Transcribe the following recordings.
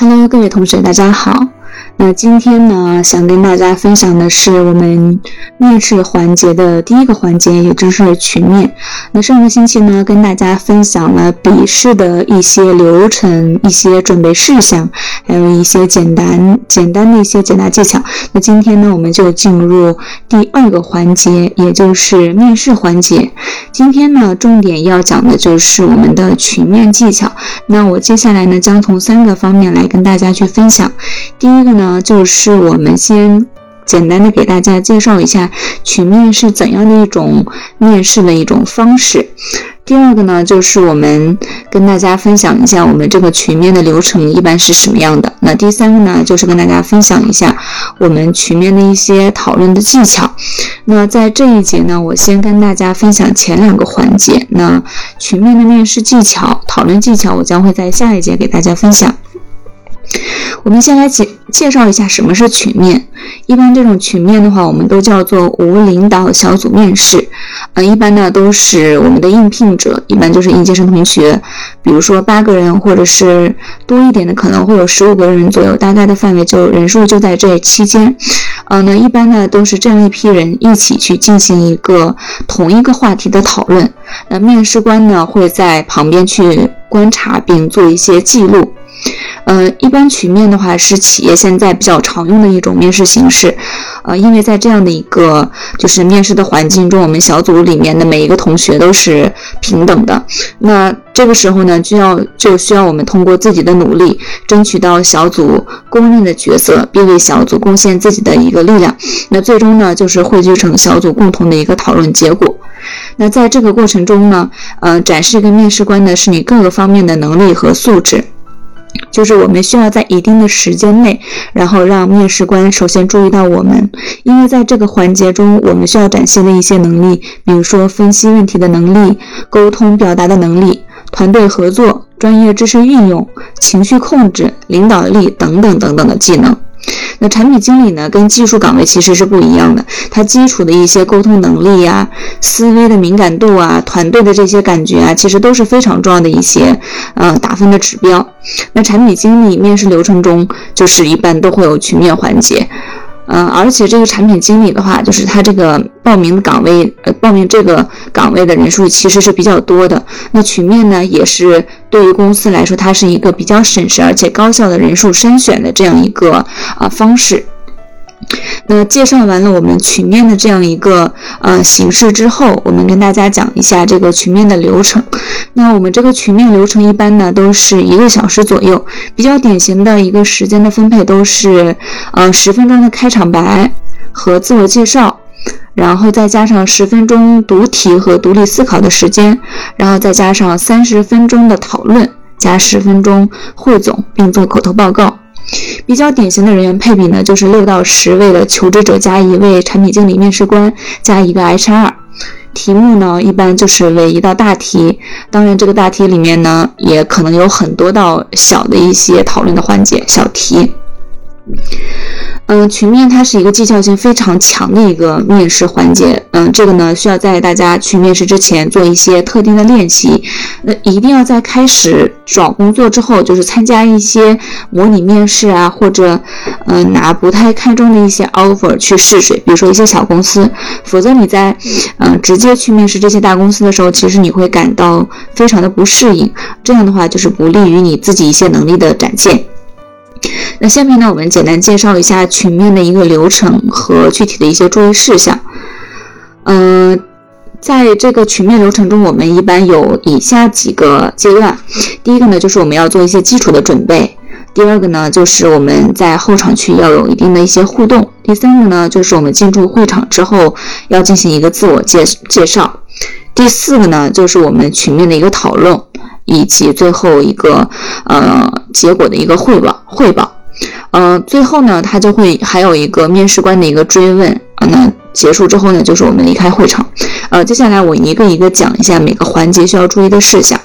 Hello，各位同学，大家好。那今天呢，想跟大家分享的是我们面试环节的第一个环节，也就是群面。那上个星期呢，跟大家分享了笔试的一些流程、一些准备事项，还有一些简单简单的一些解答技巧。那今天呢，我们就进入第二个环节，也就是面试环节。今天呢，重点要讲的就是我们的群面技巧。那我接下来呢，将从三个方面来跟大家去分享。第一个呢。就是我们先简单的给大家介绍一下群面是怎样的一种面试的一种方式。第二个呢，就是我们跟大家分享一下我们这个群面的流程一般是什么样的。那第三个呢，就是跟大家分享一下我们群面的一些讨论的技巧。那在这一节呢，我先跟大家分享前两个环节。那群面的面试技巧、讨论技巧，我将会在下一节给大家分享。我们先来介介绍一下什么是群面。一般这种群面的话，我们都叫做无领导小组面试。呃，一般呢都是我们的应聘者，一般就是应届生同学，比如说八个人，或者是多一点的，可能会有十五个人左右，大概的范围就人数就在这期间。呃，那一般呢都是这样一批人一起去进行一个同一个话题的讨论。那面试官呢会在旁边去观察并做一些记录。呃，一般群面的话是企业现在比较常用的一种面试形式，呃，因为在这样的一个就是面试的环境中，我们小组里面的每一个同学都是平等的，那这个时候呢，就要就需要我们通过自己的努力，争取到小组公认的角色，并为小组贡献自己的一个力量，那最终呢，就是汇聚成小组共同的一个讨论结果。那在这个过程中呢，呃，展示给面试官的是你各个方面的能力和素质。就是我们需要在一定的时间内，然后让面试官首先注意到我们，因为在这个环节中，我们需要展现的一些能力，比如说分析问题的能力、沟通表达的能力、团队合作、专业知识运用、情绪控制、领导力等等等等的技能。那产品经理呢，跟技术岗位其实是不一样的。他基础的一些沟通能力呀、思维的敏感度啊、团队的这些感觉啊，其实都是非常重要的一些呃打分的指标。那产品经理面试流程中，就是一般都会有群面环节。嗯，而且这个产品经理的话，就是他这个报名的岗位，呃，报名这个岗位的人数其实是比较多的。那群面呢，也是对于公司来说，它是一个比较省时而且高效的人数筛选的这样一个啊方式。那介绍完了我们群面的这样一个呃形式之后，我们跟大家讲一下这个群面的流程。那我们这个群面流程一般呢都是一个小时左右，比较典型的一个时间的分配都是呃十分钟的开场白和自我介绍，然后再加上十分钟读题和独立思考的时间，然后再加上三十分钟的讨论加十分钟汇总并做口头报告。比较典型的人员配比呢，就是六到十位的求职者加一位产品经理面试官加一个 HR。题目呢，一般就是为一道大题，当然这个大题里面呢，也可能有很多道小的一些讨论的环节小题。嗯，群面它是一个技巧性非常强的一个面试环节。嗯，这个呢需要在大家去面试之前做一些特定的练习。那一定要在开始找工作之后，就是参加一些模拟面试啊，或者嗯拿不太看重的一些 offer 去试水，比如说一些小公司。否则你在嗯直接去面试这些大公司的时候，其实你会感到非常的不适应。这样的话就是不利于你自己一些能力的展现。那下面呢，我们简单介绍一下群面的一个流程和具体的一些注意事项。嗯，在这个群面流程中，我们一般有以下几个阶段。第一个呢，就是我们要做一些基础的准备；第二个呢，就是我们在候场区要有一定的一些互动；第三个呢，就是我们进入会场之后要进行一个自我介介绍；第四个呢，就是我们群面的一个讨论，以及最后一个呃结果的一个汇报汇报。呃，最后呢，他就会还有一个面试官的一个追问啊。那结束之后呢，就是我们离开会场。呃，接下来我一个一个讲一下每个环节需要注意的事项。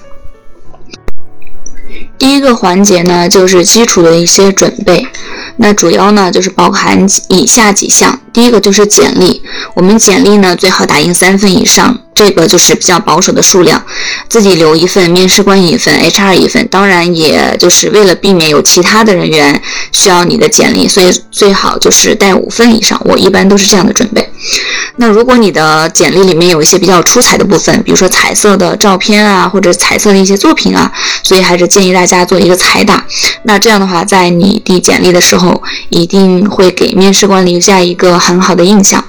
第一个环节呢，就是基础的一些准备。那主要呢就是包含以下几项。第一个就是简历，我们简历呢最好打印三份以上，这个就是比较保守的数量，自己留一份，面试官一份，HR 一份。当然，也就是为了避免有其他的人员需要你的简历，所以最好就是带五份以上。我一般都是这样的准备。那如果你的简历里面有一些比较出彩的部分，比如说彩色的照片啊，或者彩色的一些作品啊，所以还是建议大家做一个彩打。那这样的话，在你递简历的时候，一定会给面试官留下一个很好的印象。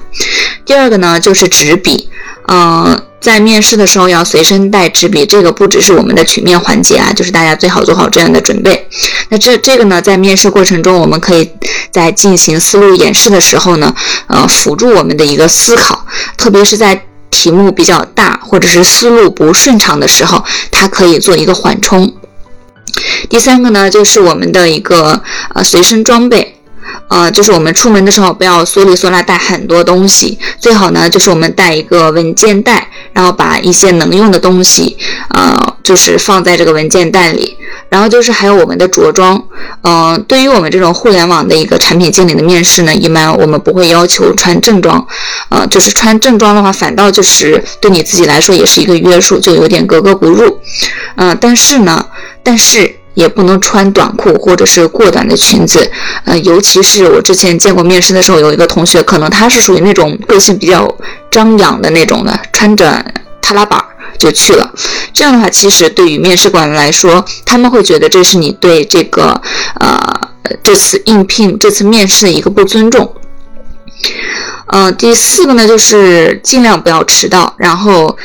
第二个呢，就是纸笔，嗯。在面试的时候要随身带纸笔，这个不只是我们的曲面环节啊，就是大家最好做好这样的准备。那这这个呢，在面试过程中，我们可以在进行思路演示的时候呢，呃，辅助我们的一个思考，特别是在题目比较大或者是思路不顺畅的时候，它可以做一个缓冲。第三个呢，就是我们的一个呃随身装备。呃，就是我们出门的时候不要缩里缩拉带很多东西，最好呢就是我们带一个文件袋，然后把一些能用的东西，呃，就是放在这个文件袋里。然后就是还有我们的着装，嗯，对于我们这种互联网的一个产品经理的面试呢，一般我们不会要求穿正装，呃，就是穿正装的话，反倒就是对你自己来说也是一个约束，就有点格格不入。嗯，但是呢，但是。也不能穿短裤或者是过短的裙子，呃，尤其是我之前见过面试的时候，有一个同学，可能他是属于那种个性比较张扬的那种的，穿着踏拉板就去了。这样的话，其实对于面试官来说，他们会觉得这是你对这个呃这次应聘、这次面试的一个不尊重。嗯，第四个呢，就是尽量不要迟到，然后。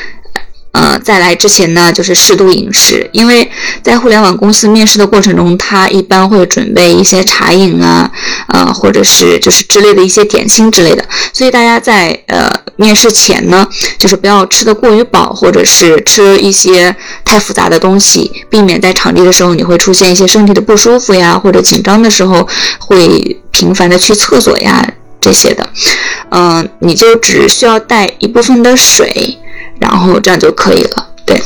呃，在来之前呢，就是适度饮食，因为在互联网公司面试的过程中，他一般会准备一些茶饮啊，呃，或者是就是之类的一些点心之类的，所以大家在呃面试前呢，就是不要吃的过于饱，或者是吃一些太复杂的东西，避免在场地的时候你会出现一些身体的不舒服呀，或者紧张的时候会频繁的去厕所呀这些的，嗯，你就只需要带一部分的水。然后这样就可以了，对。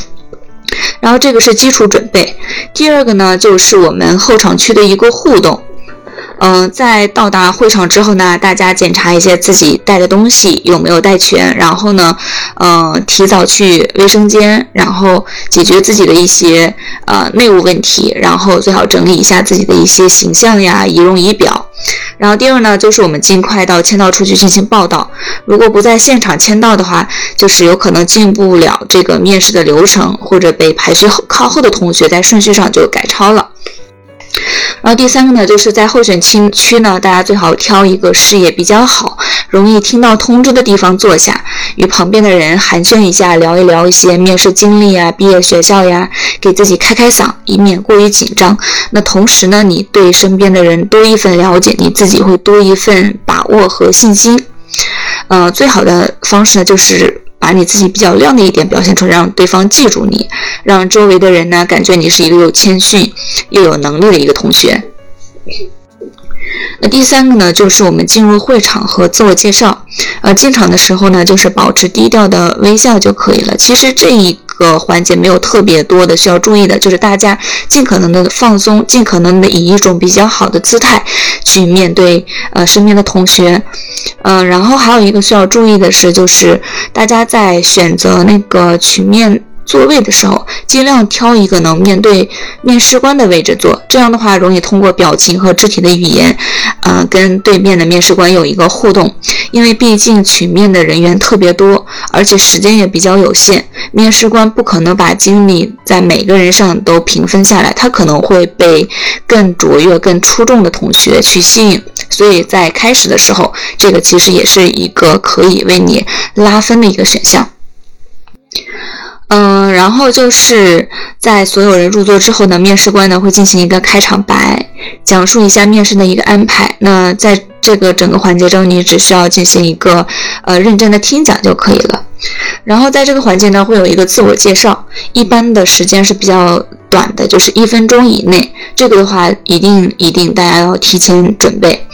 然后这个是基础准备。第二个呢，就是我们候场区的一个互动。嗯，在到达会场之后呢，大家检查一些自己带的东西有没有带全，然后呢，嗯，提早去卫生间，然后解决自己的一些呃内务问题，然后最好整理一下自己的一些形象呀、仪容仪表。然后第二呢，就是我们尽快到签到处去进行报到。如果不在现场签到的话，就是有可能进不了这个面试的流程，或者被排序靠后的同学在顺序上就改超了。然后第三个呢，就是在候选区区呢，大家最好挑一个视野比较好、容易听到通知的地方坐下，与旁边的人寒暄一下，聊一聊一些面试经历啊、毕业学校呀，给自己开开嗓，以免过于紧张。那同时呢，你对身边的人多一份了解，你自己会多一份把握和信心。呃，最好的方式呢，就是。把你自己比较亮的一点表现出来，让对方记住你，让周围的人呢感觉你是一个又谦逊又有能力的一个同学。那第三个呢，就是我们进入会场和自我介绍。呃，进场的时候呢，就是保持低调的微笑就可以了。其实这一个环节没有特别多的需要注意的，就是大家尽可能的放松，尽可能的以一种比较好的姿态去面对呃身边的同学。嗯，然后还有一个需要注意的是，就是大家在选择那个曲面。座位的时候，尽量挑一个能面对面试官的位置坐，这样的话容易通过表情和肢体的语言，呃，跟对面的面试官有一个互动。因为毕竟曲面的人员特别多，而且时间也比较有限，面试官不可能把精力在每个人上都平分下来，他可能会被更卓越、更出众的同学去吸引。所以在开始的时候，这个其实也是一个可以为你拉分的一个选项。嗯，然后就是在所有人入座之后呢，面试官呢会进行一个开场白，讲述一下面试的一个安排。那在这个整个环节中，你只需要进行一个呃认真的听讲就可以了。然后在这个环节呢，会有一个自我介绍，一般的时间是比较。短的就是一分钟以内，这个的话一定一定大家要提前准备，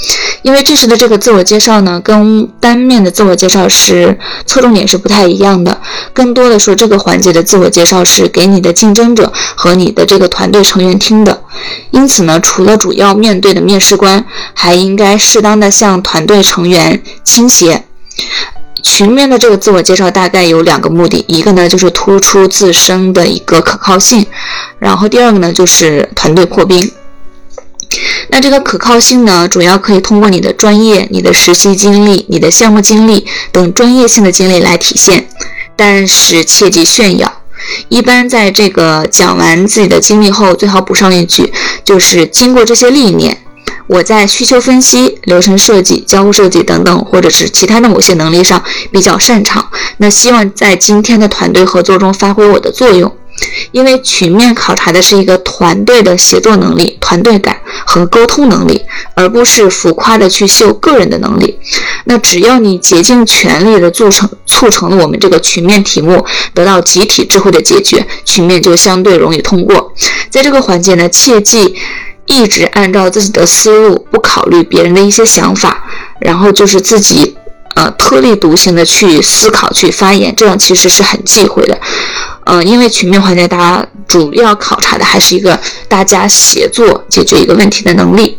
因为这时的这个自我介绍呢，跟单面的自我介绍是侧重点是不太一样的，更多的说这个环节的自我介绍是给你的竞争者和你的这个团队成员听的，因此呢，除了主要面对的面试官，还应该适当的向团队成员倾斜。群面的这个自我介绍大概有两个目的，一个呢就是突出自身的一个可靠性，然后第二个呢就是团队破冰。那这个可靠性呢，主要可以通过你的专业、你的实习经历、你的项目经历等专业性的经历来体现，但是切忌炫耀。一般在这个讲完自己的经历后，最好补上一句，就是经过这些历练。我在需求分析、流程设计、交互设计等等，或者是其他的某些能力上比较擅长，那希望在今天的团队合作中发挥我的作用。因为群面考察的是一个团队的协作能力、团队感和沟通能力，而不是浮夸的去秀个人的能力。那只要你竭尽全力的促成、促成了我们这个群面题目得到集体智慧的解决，群面就相对容易通过。在这个环节呢，切记。一直按照自己的思路，不考虑别人的一些想法，然后就是自己呃特立独行的去思考、去发言，这样其实是很忌讳的。嗯，因为群面环节，大家主要考察的还是一个大家协作解决一个问题的能力。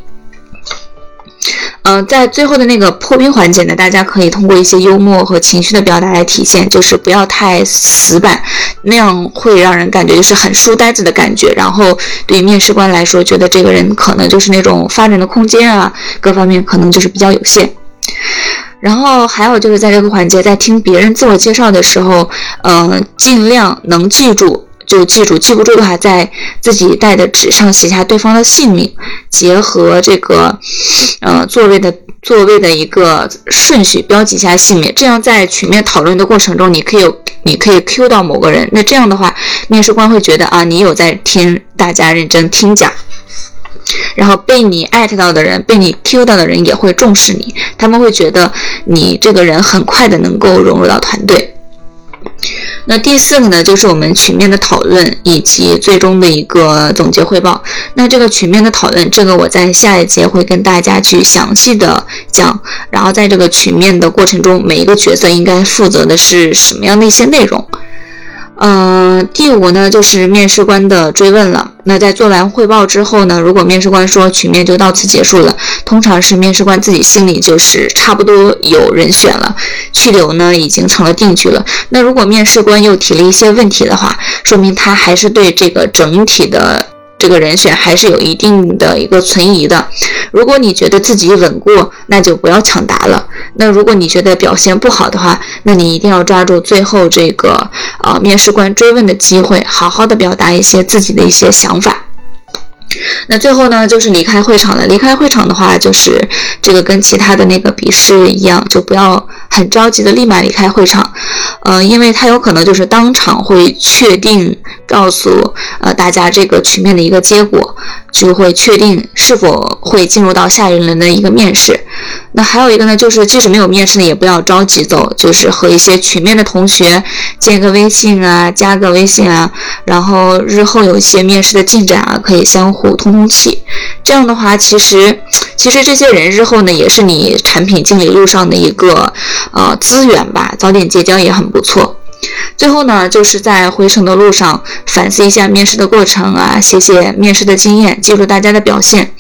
嗯，在最后的那个破冰环节呢，大家可以通过一些幽默和情绪的表达来体现，就是不要太死板，那样会让人感觉就是很书呆子的感觉。然后对于面试官来说，觉得这个人可能就是那种发展的空间啊，各方面可能就是比较有限。然后还有就是在这个环节，在听别人自我介绍的时候，嗯，尽量能记住。就记住，记不住的话，在自己带的纸上写下对方的姓名，结合这个，呃，座位的座位的一个顺序，标记一下姓名。这样在群面讨论的过程中，你可以有，你可以 Q 到某个人。那这样的话，面试官会觉得啊，你有在听大家认真听讲，然后被你艾特到的人，被你 Q 到的人也会重视你，他们会觉得你这个人很快的能够融入到团队。那第四个呢，就是我们群面的讨论以及最终的一个总结汇报。那这个群面的讨论，这个我在下一节会跟大家去详细的讲。然后在这个群面的过程中，每一个角色应该负责的是什么样的一些内容？嗯，第五呢，就是面试官的追问了。那在做完汇报之后呢，如果面试官说群面就到此结束了，通常是面试官自己心里就是差不多有人选了，去留呢已经成了定局了。那如果面试官又提了一些问题的话，说明他还是对这个整体的。这个人选还是有一定的一个存疑的。如果你觉得自己稳固，那就不要抢答了。那如果你觉得表现不好的话，那你一定要抓住最后这个呃面试官追问的机会，好好的表达一些自己的一些想法。那最后呢，就是离开会场了。离开会场的话，就是这个跟其他的那个笔试一样，就不要很着急的立马离开会场，呃，因为他有可能就是当场会确定告诉呃大家这个群面的一个结果，就会确定是否会进入到下一轮的一个面试。那还有一个呢，就是即使没有面试呢，也不要着急走，就是和一些群面的同学建个微信啊，加个微信啊，然后日后有一些面试的进展啊，可以相互通通气。这样的话，其实其实这些人日后呢，也是你产品经理路上的一个呃资源吧，早点结交也很不错。最后呢，就是在回程的路上反思一下面试的过程啊，写写面试的经验，记住大家的表现。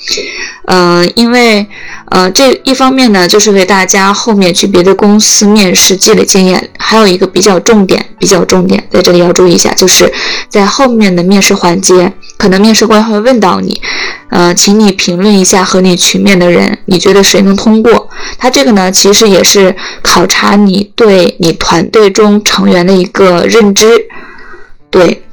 呃，因为呃这一方面呢，就是为大家后面去别的公司面试积累经验。还有一个比较重点，比较重点，在这里要注意一下，就是在后面的面试环节，可能面试官会问到你。呃，请你评论一下和你群面的人，你觉得谁能通过？他这个呢，其实也是考察你对你团队中成员的一个认知。对，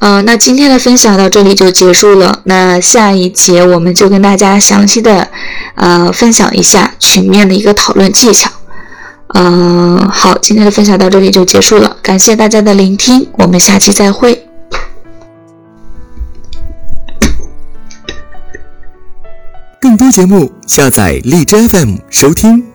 呃，那今天的分享到这里就结束了。那下一节我们就跟大家详细的呃分享一下群面的一个讨论技巧。嗯，好，今天的分享到这里就结束了，感谢大家的聆听，我们下期再会。节目，下载荔枝 FM 收听。